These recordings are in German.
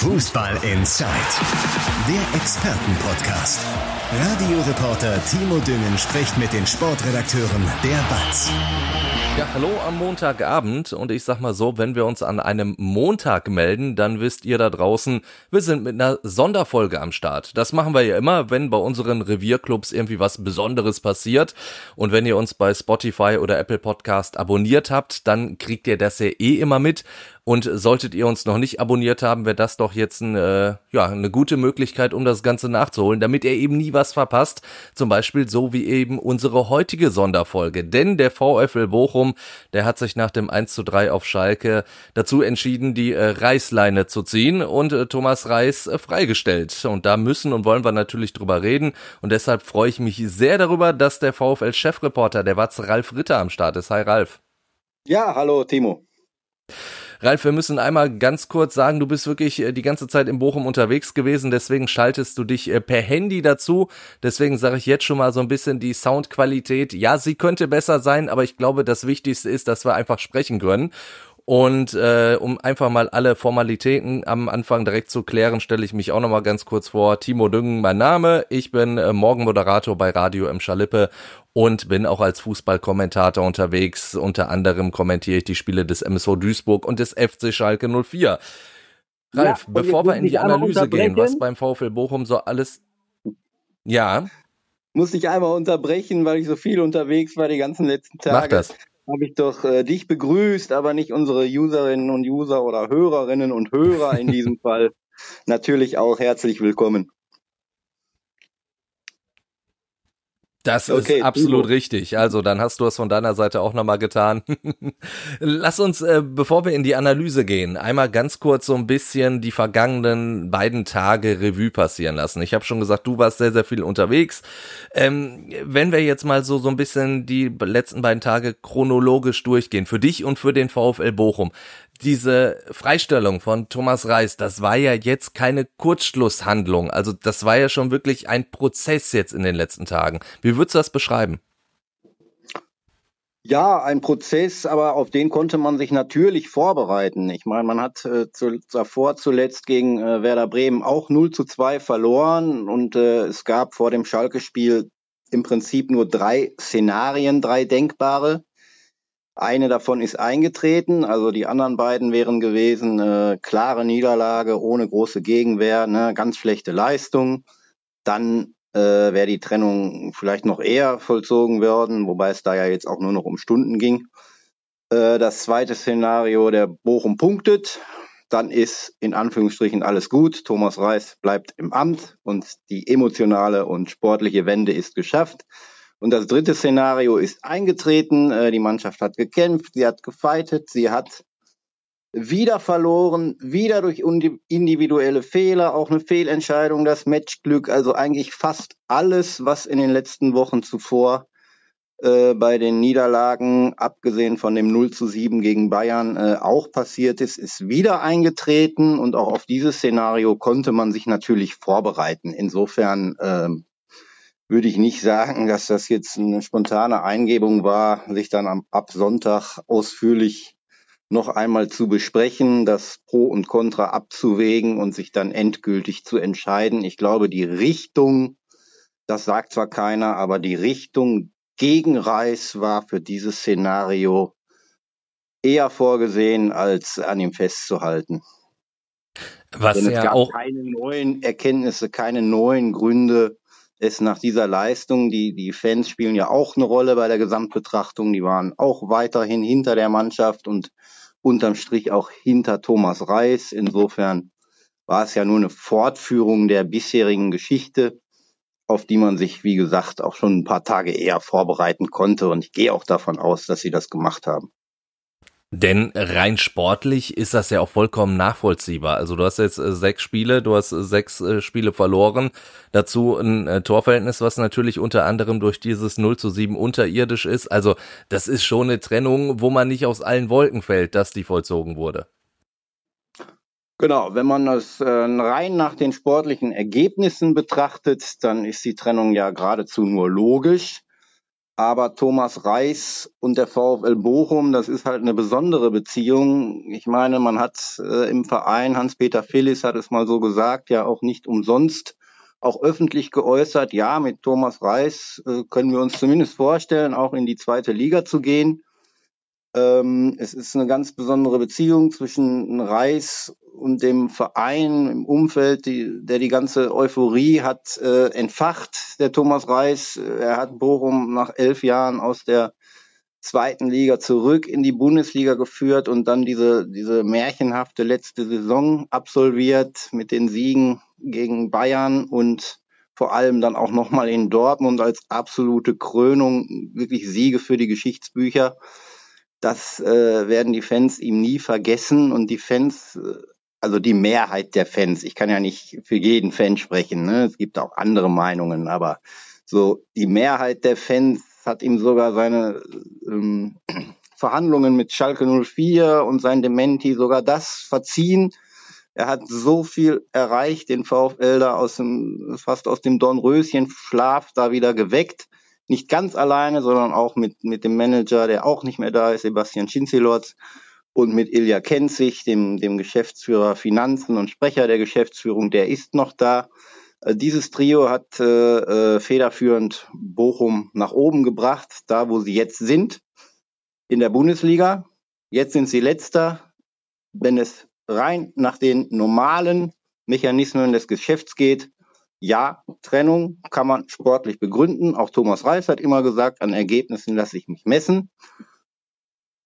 Fußball Inside, der Expertenpodcast. Radioreporter Timo Düngen spricht mit den Sportredakteuren der BATS. Ja, hallo am Montagabend und ich sag mal so, wenn wir uns an einem Montag melden, dann wisst ihr da draußen, wir sind mit einer Sonderfolge am Start. Das machen wir ja immer, wenn bei unseren Revierclubs irgendwie was Besonderes passiert und wenn ihr uns bei Spotify oder Apple Podcast abonniert habt, dann kriegt ihr das ja eh immer mit und solltet ihr uns noch nicht abonniert haben, wäre das doch jetzt ein, äh, ja, eine gute Möglichkeit, um das Ganze nachzuholen, damit ihr eben nie was verpasst. Zum Beispiel so wie eben unsere heutige Sonderfolge. Denn der VfL Bochum, der hat sich nach dem 1 zu 3 auf Schalke dazu entschieden, die äh, Reißleine zu ziehen und äh, Thomas Reis äh, freigestellt. Und da müssen und wollen wir natürlich drüber reden. Und deshalb freue ich mich sehr darüber, dass der VfL-Chefreporter, der Watz Ralf Ritter am Start ist. Hi Ralf. Ja, hallo Timo. Ralf, wir müssen einmal ganz kurz sagen, du bist wirklich äh, die ganze Zeit in Bochum unterwegs gewesen, deswegen schaltest du dich äh, per Handy dazu. Deswegen sage ich jetzt schon mal so ein bisschen die Soundqualität. Ja, sie könnte besser sein, aber ich glaube, das Wichtigste ist, dass wir einfach sprechen können. Und äh, um einfach mal alle Formalitäten am Anfang direkt zu klären, stelle ich mich auch nochmal ganz kurz vor. Timo Düngen, mein Name. Ich bin äh, Morgenmoderator bei Radio im Schalippe und bin auch als Fußballkommentator unterwegs. Unter anderem kommentiere ich die Spiele des MSV Duisburg und des FC Schalke 04. Ralf, ja, bevor wir in die Analyse gehen, was beim VfL Bochum so alles... Ja? Muss ich einmal unterbrechen, weil ich so viel unterwegs war die ganzen letzten Tage. Mach das habe ich doch äh, dich begrüßt, aber nicht unsere Userinnen und User oder Hörerinnen und Hörer in diesem Fall. Natürlich auch herzlich willkommen. Das okay, ist absolut Udo. richtig. Also dann hast du es von deiner Seite auch nochmal getan. Lass uns, äh, bevor wir in die Analyse gehen, einmal ganz kurz so ein bisschen die vergangenen beiden Tage Revue passieren lassen. Ich habe schon gesagt, du warst sehr, sehr viel unterwegs. Ähm, wenn wir jetzt mal so, so ein bisschen die letzten beiden Tage chronologisch durchgehen, für dich und für den VfL Bochum, diese Freistellung von Thomas Reis, das war ja jetzt keine Kurzschlusshandlung. Also das war ja schon wirklich ein Prozess jetzt in den letzten Tagen. Wie würdest du das beschreiben? Ja, ein Prozess, aber auf den konnte man sich natürlich vorbereiten. Ich meine, man hat äh, zu, davor zuletzt gegen äh, Werder Bremen auch 0 zu 2 verloren und äh, es gab vor dem Schalke-Spiel im Prinzip nur drei Szenarien, drei denkbare. Eine davon ist eingetreten, also die anderen beiden wären gewesen, äh, klare Niederlage ohne große Gegenwehr, ne, ganz schlechte Leistung. Dann äh, wäre die Trennung vielleicht noch eher vollzogen worden, wobei es da ja jetzt auch nur noch um Stunden ging. Äh, das zweite Szenario, der Bochum punktet, dann ist in Anführungsstrichen alles gut. Thomas Reis bleibt im Amt und die emotionale und sportliche Wende ist geschafft. Und das dritte Szenario ist eingetreten. Äh, die Mannschaft hat gekämpft, sie hat gefeitet, sie hat wieder verloren, wieder durch individuelle Fehler, auch eine Fehlentscheidung, das Matchglück, also eigentlich fast alles, was in den letzten Wochen zuvor äh, bei den Niederlagen, abgesehen von dem 0 zu 7 gegen Bayern, äh, auch passiert ist, ist wieder eingetreten und auch auf dieses Szenario konnte man sich natürlich vorbereiten. Insofern ähm, würde ich nicht sagen, dass das jetzt eine spontane Eingebung war, sich dann am, ab Sonntag ausführlich noch einmal zu besprechen, das Pro und Contra abzuwägen und sich dann endgültig zu entscheiden. Ich glaube, die Richtung, das sagt zwar keiner, aber die Richtung gegen Reis war für dieses Szenario eher vorgesehen, als an ihm festzuhalten. Was Denn es ja gab auch keine neuen Erkenntnisse, keine neuen Gründe, es nach dieser Leistung, die, die Fans spielen ja auch eine Rolle bei der Gesamtbetrachtung, die waren auch weiterhin hinter der Mannschaft und unterm Strich auch hinter Thomas Reis. Insofern war es ja nur eine Fortführung der bisherigen Geschichte, auf die man sich, wie gesagt, auch schon ein paar Tage eher vorbereiten konnte. Und ich gehe auch davon aus, dass sie das gemacht haben. Denn rein sportlich ist das ja auch vollkommen nachvollziehbar. Also du hast jetzt äh, sechs Spiele, du hast äh, sechs äh, Spiele verloren. Dazu ein Torverhältnis, was natürlich unter anderem durch dieses 0 zu 7 unterirdisch ist. Also das ist schon eine Trennung, wo man nicht aus allen Wolken fällt, dass die vollzogen wurde. Genau, wenn man das rein nach den sportlichen Ergebnissen betrachtet, dann ist die Trennung ja geradezu nur logisch. Aber Thomas Reis und der VfL Bochum, das ist halt eine besondere Beziehung. Ich meine, man hat äh, im Verein, Hans-Peter Phillis hat es mal so gesagt, ja auch nicht umsonst auch öffentlich geäußert, ja, mit Thomas Reis äh, können wir uns zumindest vorstellen, auch in die zweite Liga zu gehen. Ähm, es ist eine ganz besondere Beziehung zwischen Reis und dem Verein im Umfeld, die, der die ganze Euphorie hat äh, entfacht, der Thomas Reis. Er hat Bochum nach elf Jahren aus der zweiten Liga zurück in die Bundesliga geführt und dann diese, diese märchenhafte letzte Saison absolviert mit den Siegen gegen Bayern und vor allem dann auch nochmal in Dortmund als absolute Krönung, wirklich Siege für die Geschichtsbücher. Das äh, werden die Fans ihm nie vergessen und die Fans, äh, also die Mehrheit der Fans, ich kann ja nicht für jeden Fan sprechen, ne? es gibt auch andere Meinungen, aber so die Mehrheit der Fans hat ihm sogar seine ähm, Verhandlungen mit Schalke 04 und sein Dementi sogar das verziehen. Er hat so viel erreicht, den VfL da aus dem, fast aus dem Dornröschen-Schlaf da wieder geweckt. Nicht ganz alleine, sondern auch mit, mit dem Manager, der auch nicht mehr da ist, Sebastian Schinzelotz und mit Ilja Kenzig, dem, dem Geschäftsführer Finanzen und Sprecher der Geschäftsführung, der ist noch da. Äh, dieses Trio hat äh, äh, federführend Bochum nach oben gebracht, da wo sie jetzt sind, in der Bundesliga. Jetzt sind sie letzter. Wenn es rein nach den normalen Mechanismen des Geschäfts geht, ja, Trennung kann man sportlich begründen. Auch Thomas Reis hat immer gesagt, an Ergebnissen lasse ich mich messen.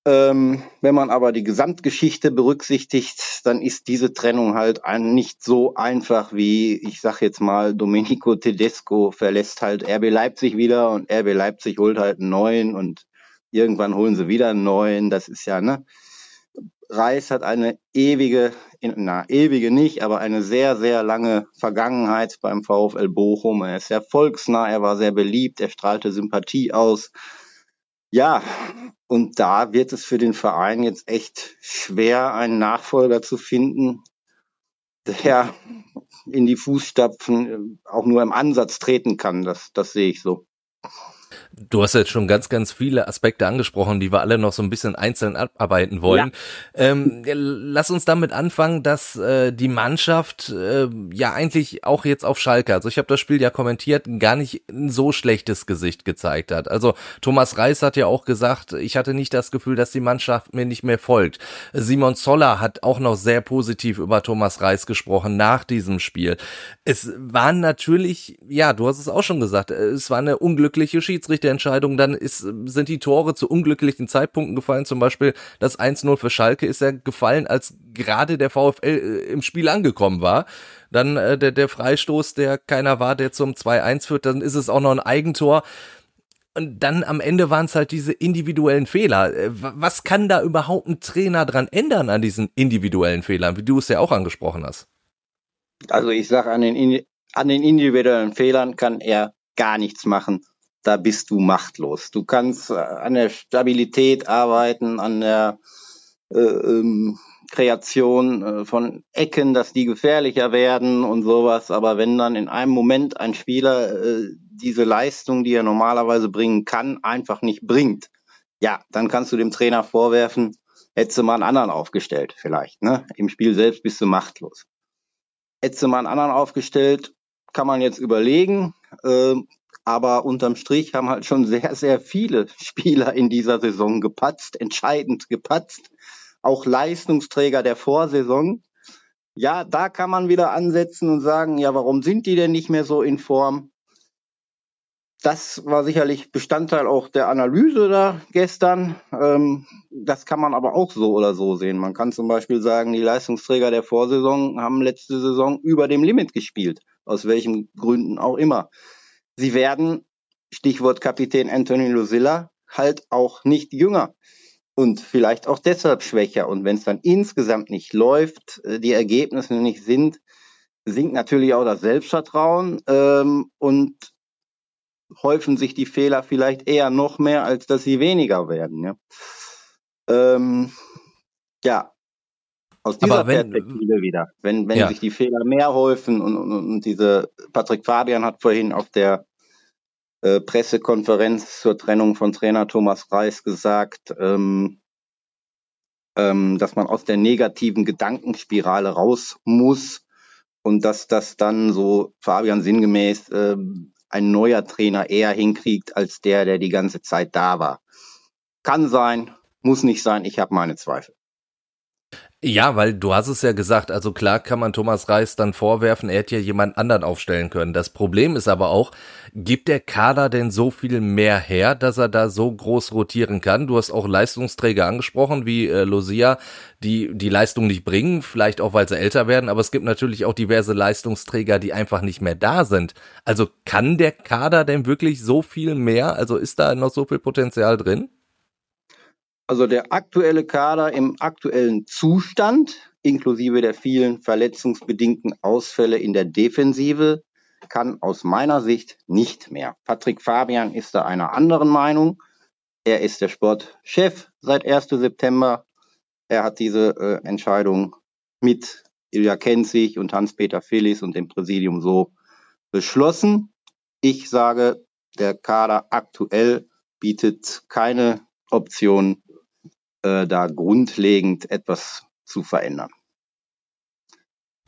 Ähm, wenn man aber die Gesamtgeschichte berücksichtigt, dann ist diese Trennung halt ein, nicht so einfach wie, ich sag jetzt mal, Domenico Tedesco verlässt halt RB Leipzig wieder und RB Leipzig holt halt einen neuen und irgendwann holen sie wieder einen neuen. Das ist ja, ne? Reis hat eine ewige, na, ewige nicht, aber eine sehr, sehr lange Vergangenheit beim VfL Bochum. Er ist sehr volksnah, er war sehr beliebt, er strahlte Sympathie aus. Ja, und da wird es für den Verein jetzt echt schwer, einen Nachfolger zu finden, der in die Fußstapfen auch nur im Ansatz treten kann. Das, das sehe ich so. Du hast jetzt schon ganz, ganz viele Aspekte angesprochen, die wir alle noch so ein bisschen einzeln abarbeiten wollen. Ja. Ähm, lass uns damit anfangen, dass äh, die Mannschaft äh, ja eigentlich auch jetzt auf Schalke, also ich habe das Spiel ja kommentiert, gar nicht ein so schlechtes Gesicht gezeigt hat. Also Thomas Reis hat ja auch gesagt, ich hatte nicht das Gefühl, dass die Mannschaft mir nicht mehr folgt. Simon Zoller hat auch noch sehr positiv über Thomas Reis gesprochen nach diesem Spiel. Es waren natürlich, ja, du hast es auch schon gesagt, es war eine unglückliche Schiedsrichter der Entscheidung, dann ist, sind die Tore zu unglücklichen Zeitpunkten gefallen. Zum Beispiel das 1-0 für Schalke ist ja gefallen, als gerade der VfL äh, im Spiel angekommen war. Dann äh, der, der Freistoß, der keiner war, der zum 2-1 führt, dann ist es auch noch ein Eigentor. Und dann am Ende waren es halt diese individuellen Fehler. Äh, was kann da überhaupt ein Trainer dran ändern an diesen individuellen Fehlern, wie du es ja auch angesprochen hast? Also ich sage, an an den individuellen Fehlern kann er gar nichts machen da bist du machtlos. Du kannst äh, an der Stabilität arbeiten, an der äh, ähm, Kreation äh, von Ecken, dass die gefährlicher werden und sowas. Aber wenn dann in einem Moment ein Spieler äh, diese Leistung, die er normalerweise bringen kann, einfach nicht bringt, ja, dann kannst du dem Trainer vorwerfen, hättest du mal einen anderen aufgestellt, vielleicht. Ne? Im Spiel selbst bist du machtlos. Hättest du mal einen anderen aufgestellt, kann man jetzt überlegen. Äh, aber unterm Strich haben halt schon sehr, sehr viele Spieler in dieser Saison gepatzt, entscheidend gepatzt. Auch Leistungsträger der Vorsaison. Ja, da kann man wieder ansetzen und sagen, ja, warum sind die denn nicht mehr so in Form? Das war sicherlich Bestandteil auch der Analyse da gestern. Ähm, das kann man aber auch so oder so sehen. Man kann zum Beispiel sagen, die Leistungsträger der Vorsaison haben letzte Saison über dem Limit gespielt. Aus welchen Gründen auch immer. Sie werden, Stichwort Kapitän Anthony Lucilla, halt auch nicht jünger und vielleicht auch deshalb schwächer. Und wenn es dann insgesamt nicht läuft, äh, die Ergebnisse nicht sind, sinkt natürlich auch das Selbstvertrauen ähm, und häufen sich die Fehler vielleicht eher noch mehr, als dass sie weniger werden. Ja, ähm, ja. Aus dieser wenn, Perspektive wieder, wenn, wenn ja. sich die Fehler mehr häufen und, und, und diese, Patrick Fabian hat vorhin auf der äh, Pressekonferenz zur Trennung von Trainer Thomas Reis gesagt, ähm, ähm, dass man aus der negativen Gedankenspirale raus muss und dass das dann so Fabian sinngemäß äh, ein neuer Trainer eher hinkriegt als der, der die ganze Zeit da war. Kann sein, muss nicht sein, ich habe meine Zweifel. Ja, weil du hast es ja gesagt, also klar kann man Thomas Reis dann vorwerfen, er hätte ja jemand anderen aufstellen können. Das Problem ist aber auch, gibt der Kader denn so viel mehr her, dass er da so groß rotieren kann? Du hast auch Leistungsträger angesprochen, wie äh, Lucia, die die Leistung nicht bringen, vielleicht auch, weil sie älter werden, aber es gibt natürlich auch diverse Leistungsträger, die einfach nicht mehr da sind. Also kann der Kader denn wirklich so viel mehr? Also ist da noch so viel Potenzial drin? Also der aktuelle Kader im aktuellen Zustand, inklusive der vielen verletzungsbedingten Ausfälle in der Defensive, kann aus meiner Sicht nicht mehr. Patrick Fabian ist da einer anderen Meinung. Er ist der Sportchef seit 1. September. Er hat diese äh, Entscheidung mit Ilja Kenzig und Hans-Peter Felix und dem Präsidium so beschlossen. Ich sage, der Kader aktuell bietet keine Option äh, da grundlegend etwas zu verändern.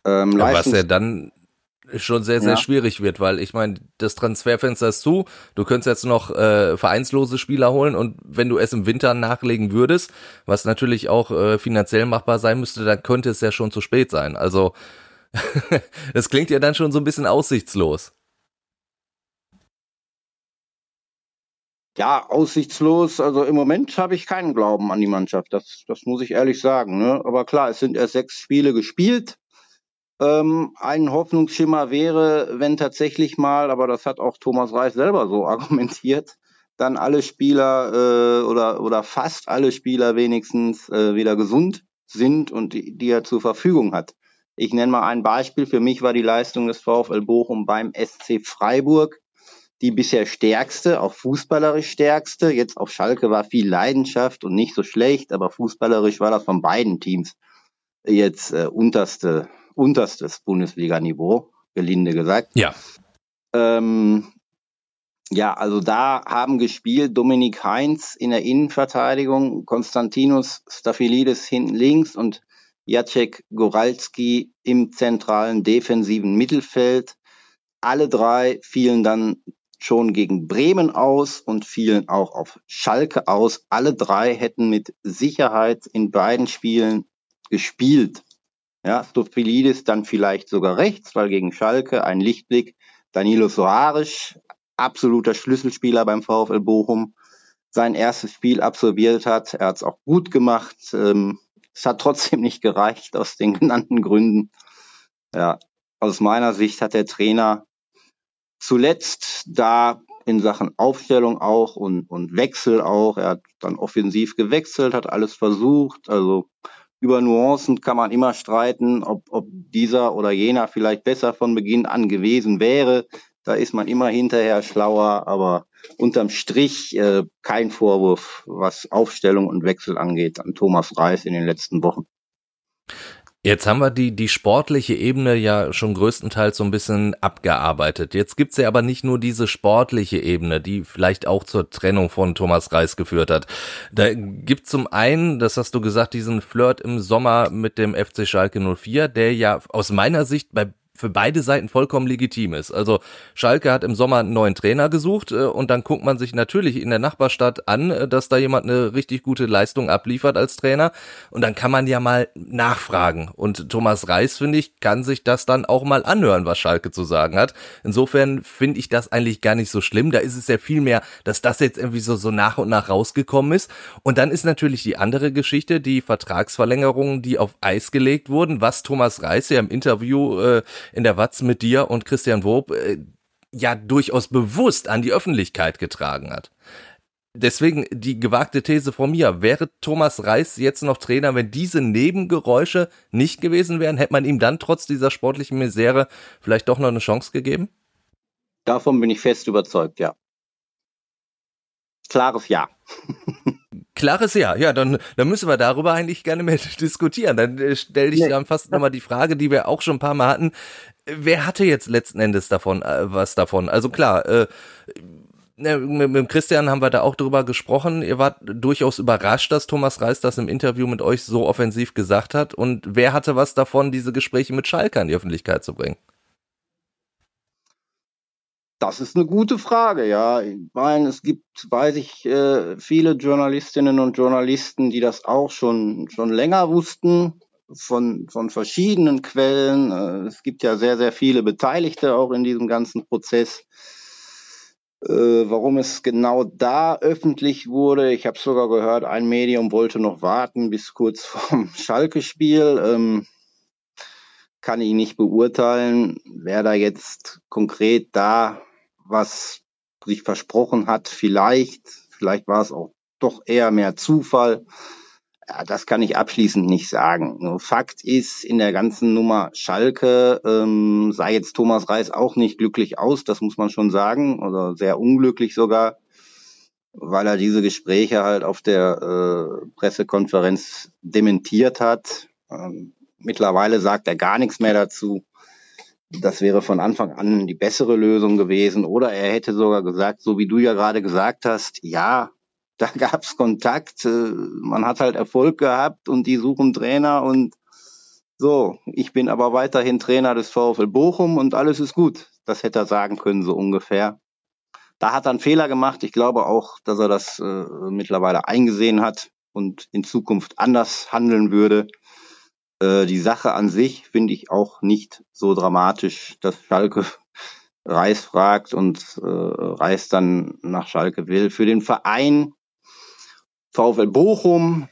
Ähm, was ja dann schon sehr, sehr ja. schwierig wird, weil ich meine, das Transferfenster ist zu, du könntest jetzt noch äh, vereinslose Spieler holen und wenn du es im Winter nachlegen würdest, was natürlich auch äh, finanziell machbar sein müsste, dann könnte es ja schon zu spät sein. Also das klingt ja dann schon so ein bisschen aussichtslos. Ja, aussichtslos. Also im Moment habe ich keinen Glauben an die Mannschaft. Das, das muss ich ehrlich sagen. Ne? Aber klar, es sind erst sechs Spiele gespielt. Ähm, ein Hoffnungsschimmer wäre, wenn tatsächlich mal, aber das hat auch Thomas Reis selber so argumentiert, dann alle Spieler äh, oder, oder fast alle Spieler wenigstens äh, wieder gesund sind und die, die er zur Verfügung hat. Ich nenne mal ein Beispiel. Für mich war die Leistung des VfL Bochum beim SC Freiburg die bisher stärkste, auch fußballerisch stärkste. Jetzt auf Schalke war viel Leidenschaft und nicht so schlecht, aber fußballerisch war das von beiden Teams jetzt äh, unterste, unterstes Bundesliga-Niveau, gelinde gesagt. Ja. Ähm, ja, also da haben gespielt Dominik Heinz in der Innenverteidigung, Konstantinos Staphylides hinten links und Jacek Goralski im zentralen defensiven Mittelfeld. Alle drei fielen dann schon gegen Bremen aus und fielen auch auf Schalke aus. Alle drei hätten mit Sicherheit in beiden Spielen gespielt. Ja, Stofilidis dann vielleicht sogar rechts, weil gegen Schalke ein Lichtblick. Danilo Soares, absoluter Schlüsselspieler beim VfL Bochum, sein erstes Spiel absolviert hat. Er hat es auch gut gemacht. Ähm, es hat trotzdem nicht gereicht aus den genannten Gründen. Ja, aus meiner Sicht hat der Trainer zuletzt da in Sachen Aufstellung auch und, und Wechsel auch. Er hat dann offensiv gewechselt, hat alles versucht. Also über Nuancen kann man immer streiten, ob, ob dieser oder jener vielleicht besser von Beginn an gewesen wäre. Da ist man immer hinterher schlauer, aber unterm Strich äh, kein Vorwurf, was Aufstellung und Wechsel angeht, an Thomas Reis in den letzten Wochen. Jetzt haben wir die, die sportliche Ebene ja schon größtenteils so ein bisschen abgearbeitet. Jetzt gibt's ja aber nicht nur diese sportliche Ebene, die vielleicht auch zur Trennung von Thomas Reis geführt hat. Da gibt zum einen, das hast du gesagt, diesen Flirt im Sommer mit dem FC Schalke 04, der ja aus meiner Sicht bei für beide Seiten vollkommen legitim ist. Also Schalke hat im Sommer einen neuen Trainer gesucht äh, und dann guckt man sich natürlich in der Nachbarstadt an, äh, dass da jemand eine richtig gute Leistung abliefert als Trainer und dann kann man ja mal nachfragen und Thomas Reis, finde ich, kann sich das dann auch mal anhören, was Schalke zu sagen hat. Insofern finde ich das eigentlich gar nicht so schlimm. Da ist es ja viel mehr, dass das jetzt irgendwie so, so nach und nach rausgekommen ist. Und dann ist natürlich die andere Geschichte, die Vertragsverlängerungen, die auf Eis gelegt wurden, was Thomas Reis ja im Interview äh, in der Watz mit dir und Christian Wob äh, ja durchaus bewusst an die Öffentlichkeit getragen hat. Deswegen die gewagte These von mir, wäre Thomas Reis jetzt noch Trainer, wenn diese Nebengeräusche nicht gewesen wären, hätte man ihm dann trotz dieser sportlichen Misere vielleicht doch noch eine Chance gegeben? Davon bin ich fest überzeugt, ja. Klares Ja. Klares Ja, ja, dann, dann müssen wir darüber eigentlich gerne mehr diskutieren. Dann äh, stelle ich nee. dann fast nochmal die Frage, die wir auch schon ein paar Mal hatten. Wer hatte jetzt letzten Endes davon, äh, was davon? Also klar, äh, mit, mit Christian haben wir da auch drüber gesprochen. Ihr wart durchaus überrascht, dass Thomas Reis das im Interview mit euch so offensiv gesagt hat. Und wer hatte was davon, diese Gespräche mit Schalke in die Öffentlichkeit zu bringen? Das ist eine gute Frage, ja. Ich meine, es gibt, weiß ich, äh, viele Journalistinnen und Journalisten, die das auch schon, schon länger wussten, von, von verschiedenen Quellen. Äh, es gibt ja sehr, sehr viele Beteiligte auch in diesem ganzen Prozess. Äh, warum es genau da öffentlich wurde, ich habe sogar gehört, ein Medium wollte noch warten bis kurz vorm Schalke-Spiel. Ähm, kann ich nicht beurteilen, wer da jetzt konkret da was sich versprochen hat. Vielleicht, vielleicht war es auch doch eher mehr Zufall. Ja, das kann ich abschließend nicht sagen. Fakt ist, in der ganzen Nummer Schalke ähm, sah jetzt Thomas Reis auch nicht glücklich aus, das muss man schon sagen, oder sehr unglücklich sogar, weil er diese Gespräche halt auf der äh, Pressekonferenz dementiert hat. Ähm, mittlerweile sagt er gar nichts mehr dazu. Das wäre von Anfang an die bessere Lösung gewesen. Oder er hätte sogar gesagt, so wie du ja gerade gesagt hast, ja, da gab's Kontakt, äh, man hat halt Erfolg gehabt und die suchen Trainer und so, ich bin aber weiterhin Trainer des VfL Bochum und alles ist gut. Das hätte er sagen können, so ungefähr. Da hat er einen Fehler gemacht. Ich glaube auch, dass er das äh, mittlerweile eingesehen hat und in Zukunft anders handeln würde. Äh, die Sache an sich finde ich auch nicht so dramatisch, dass Schalke Reis fragt und äh, Reis dann nach Schalke will. Für den Verein VfL Bochum.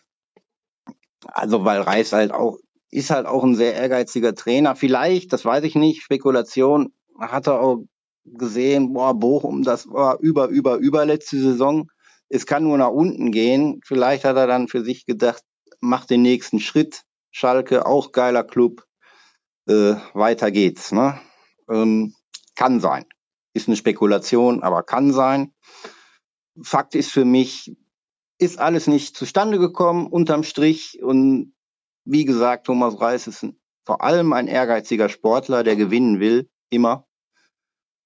Also weil Reis halt auch ist halt auch ein sehr ehrgeiziger Trainer. Vielleicht, das weiß ich nicht, Spekulation, hat er auch gesehen, boah, Bochum, das war über, über, überletzte Saison. Es kann nur nach unten gehen. Vielleicht hat er dann für sich gedacht, mach den nächsten Schritt. Schalke, auch geiler Club. Äh, weiter geht's. Ne? Ähm, kann sein. Ist eine Spekulation, aber kann sein. Fakt ist für mich, ist alles nicht zustande gekommen unterm Strich. Und wie gesagt, Thomas Reis ist vor allem ein ehrgeiziger Sportler, der gewinnen will, immer.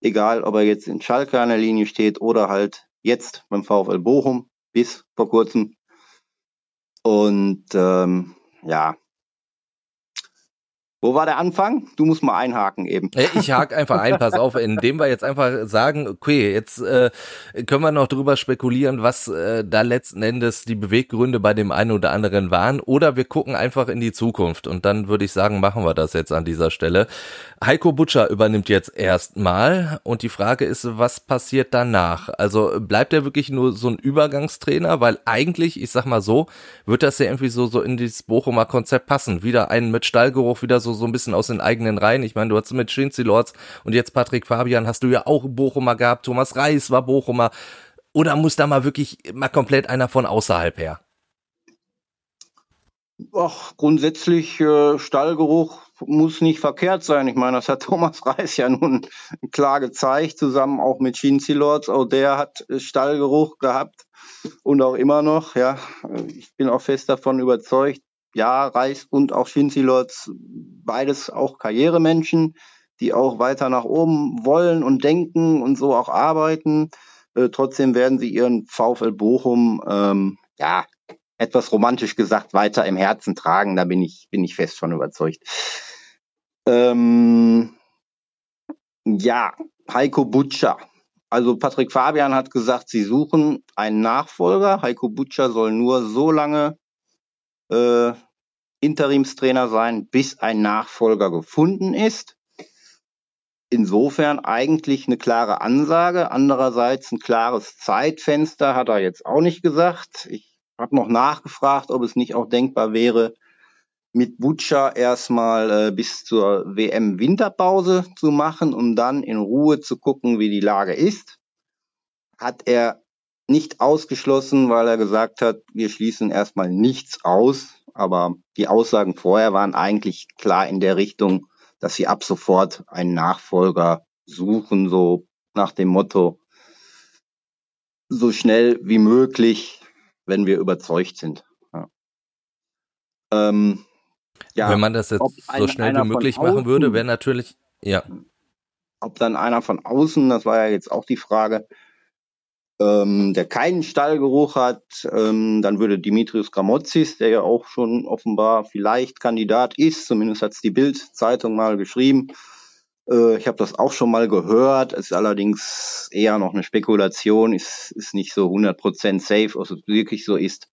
Egal, ob er jetzt in Schalke an der Linie steht oder halt jetzt beim VfL Bochum bis vor kurzem. Und ähm, ja, wo war der Anfang? Du musst mal einhaken eben. Äh, ich hake einfach ein, pass auf, indem wir jetzt einfach sagen, okay, jetzt äh, können wir noch drüber spekulieren, was äh, da letzten Endes die Beweggründe bei dem einen oder anderen waren, oder wir gucken einfach in die Zukunft und dann würde ich sagen, machen wir das jetzt an dieser Stelle. Heiko Butcher übernimmt jetzt erstmal und die Frage ist, was passiert danach? Also bleibt er wirklich nur so ein Übergangstrainer, weil eigentlich, ich sag mal so, wird das ja irgendwie so so in dieses Bochumer Konzept passen, wieder einen mit Stallgeruch, wieder so so, so ein bisschen aus den eigenen Reihen. Ich meine, du hast mit Shinzi Lords und jetzt Patrick Fabian hast du ja auch Bochumer gehabt. Thomas Reis war Bochumer. Oder muss da mal wirklich mal komplett einer von außerhalb her? Ach, grundsätzlich äh, Stallgeruch muss nicht verkehrt sein. Ich meine, das hat Thomas Reis ja nun klar gezeigt, zusammen auch mit Shinzi Lords. Auch der hat Stallgeruch gehabt und auch immer noch. Ja, ich bin auch fest davon überzeugt, ja, Reis und auch Schinzilots, beides auch Karrieremenschen, die auch weiter nach oben wollen und denken und so auch arbeiten. Äh, trotzdem werden sie ihren VfL Bochum, ähm, ja, etwas romantisch gesagt, weiter im Herzen tragen. Da bin ich, bin ich fest von überzeugt. Ähm, ja, Heiko Butcher. Also Patrick Fabian hat gesagt, sie suchen einen Nachfolger. Heiko Butcher soll nur so lange äh, Interimstrainer sein, bis ein Nachfolger gefunden ist. Insofern eigentlich eine klare Ansage. Andererseits ein klares Zeitfenster hat er jetzt auch nicht gesagt. Ich habe noch nachgefragt, ob es nicht auch denkbar wäre, mit Butcher erstmal äh, bis zur WM-Winterpause zu machen, um dann in Ruhe zu gucken, wie die Lage ist. Hat er nicht ausgeschlossen, weil er gesagt hat, wir schließen erstmal nichts aus. Aber die Aussagen vorher waren eigentlich klar in der Richtung, dass sie ab sofort einen Nachfolger suchen, so nach dem Motto, so schnell wie möglich, wenn wir überzeugt sind. Ja. Ähm, ja, wenn man das jetzt so schnell wie möglich machen würde, wäre natürlich, ja. Ob dann einer von außen, das war ja jetzt auch die Frage, ähm, der keinen Stallgeruch hat, ähm, dann würde Dimitrios Gramotzis, der ja auch schon offenbar vielleicht Kandidat ist, zumindest hat es die Bild-Zeitung mal geschrieben. Äh, ich habe das auch schon mal gehört, ist allerdings eher noch eine Spekulation, ist, ist nicht so 100% safe, ob es wirklich so ist.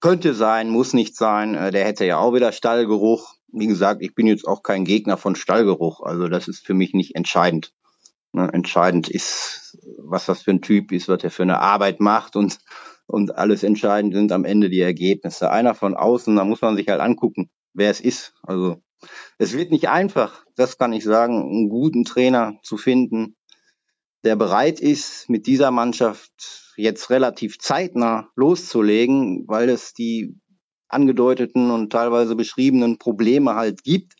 Könnte sein, muss nicht sein. Äh, der hätte ja auch wieder Stallgeruch. Wie gesagt, ich bin jetzt auch kein Gegner von Stallgeruch, also das ist für mich nicht entscheidend. Ne, entscheidend ist, was das für ein Typ ist, was er für eine Arbeit macht und, und alles entscheidend sind am Ende die Ergebnisse. Einer von außen, da muss man sich halt angucken, wer es ist. Also es wird nicht einfach, das kann ich sagen, einen guten Trainer zu finden, der bereit ist, mit dieser Mannschaft jetzt relativ zeitnah loszulegen, weil es die angedeuteten und teilweise beschriebenen Probleme halt gibt.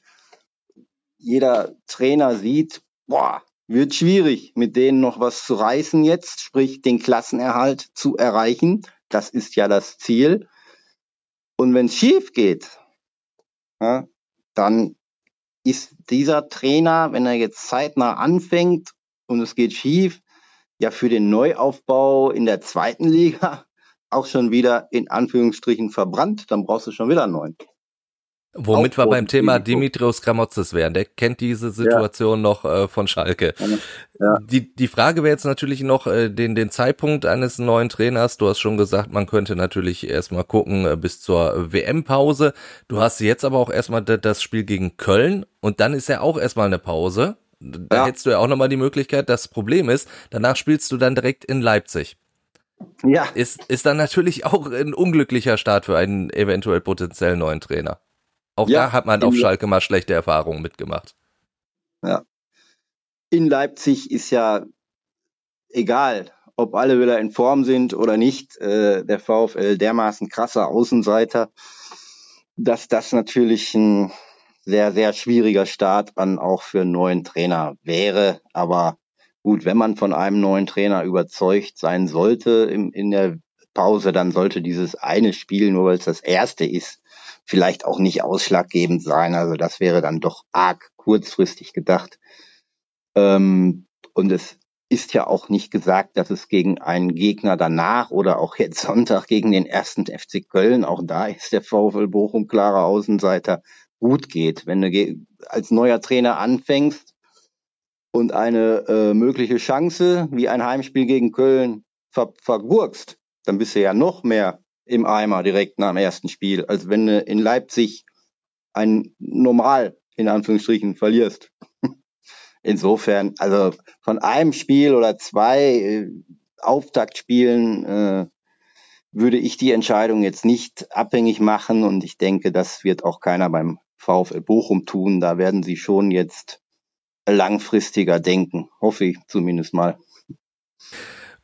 Jeder Trainer sieht, boah, wird schwierig, mit denen noch was zu reißen jetzt, sprich den Klassenerhalt zu erreichen. Das ist ja das Ziel. Und wenn es schief geht, ja, dann ist dieser Trainer, wenn er jetzt zeitnah anfängt und es geht schief, ja für den Neuaufbau in der zweiten Liga auch schon wieder in Anführungsstrichen verbrannt. Dann brauchst du schon wieder einen neuen. Womit wir beim Thema Dimitrios Gramotzes wären. Der kennt diese Situation ja. noch äh, von Schalke. Ja. Die, die Frage wäre jetzt natürlich noch äh, den, den Zeitpunkt eines neuen Trainers. Du hast schon gesagt, man könnte natürlich erstmal gucken äh, bis zur WM-Pause. Du hast jetzt aber auch erstmal das Spiel gegen Köln und dann ist ja auch erstmal eine Pause. Da ja. hättest du ja auch nochmal die Möglichkeit. Das Problem ist, danach spielst du dann direkt in Leipzig. Ja. Ist, ist dann natürlich auch ein unglücklicher Start für einen eventuell potenziell neuen Trainer. Auch ja, da hat man auf Schalke mal schlechte Erfahrungen mitgemacht. Ja. In Leipzig ist ja egal, ob alle wieder in Form sind oder nicht, äh, der VfL dermaßen krasser Außenseiter, dass das natürlich ein sehr, sehr schwieriger Start an auch für einen neuen Trainer wäre. Aber gut, wenn man von einem neuen Trainer überzeugt sein sollte im, in der Pause, dann sollte dieses eine Spiel, nur weil es das erste ist, vielleicht auch nicht ausschlaggebend sein. Also das wäre dann doch arg kurzfristig gedacht. Ähm, und es ist ja auch nicht gesagt, dass es gegen einen Gegner danach oder auch jetzt Sonntag gegen den ersten FC Köln, auch da ist der VfL Bochum klarer Außenseiter, gut geht. Wenn du als neuer Trainer anfängst und eine äh, mögliche Chance wie ein Heimspiel gegen Köln ver vergurkst, dann bist du ja noch mehr im Eimer direkt nach dem ersten Spiel, als wenn du in Leipzig ein normal in Anführungsstrichen verlierst. Insofern, also von einem Spiel oder zwei äh, Auftaktspielen äh, würde ich die Entscheidung jetzt nicht abhängig machen und ich denke, das wird auch keiner beim VfL Bochum tun. Da werden sie schon jetzt langfristiger denken, hoffe ich zumindest mal.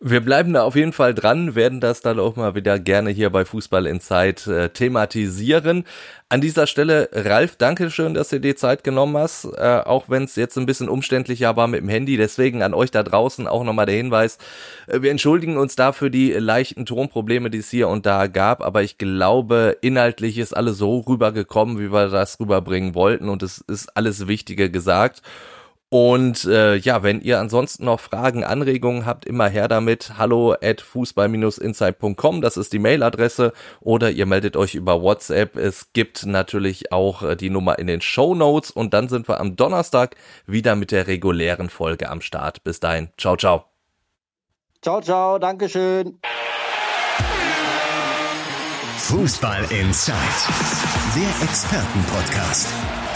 Wir bleiben da auf jeden Fall dran, werden das dann auch mal wieder gerne hier bei Fußball in Zeit äh, thematisieren. An dieser Stelle, Ralf, danke schön, dass du dir Zeit genommen hast, äh, auch wenn es jetzt ein bisschen umständlicher war mit dem Handy. Deswegen an euch da draußen auch nochmal der Hinweis. Äh, wir entschuldigen uns da für die leichten Tonprobleme, die es hier und da gab, aber ich glaube, inhaltlich ist alles so rübergekommen, wie wir das rüberbringen wollten und es ist alles Wichtige gesagt. Und äh, ja, wenn ihr ansonsten noch Fragen, Anregungen habt, immer her damit. Hallo at fußball-insight.com, das ist die Mailadresse. Oder ihr meldet euch über WhatsApp. Es gibt natürlich auch äh, die Nummer in den Show Notes. Und dann sind wir am Donnerstag wieder mit der regulären Folge am Start. Bis dahin, ciao, ciao. Ciao, ciao, Dankeschön. Fußball Inside, der Expertenpodcast.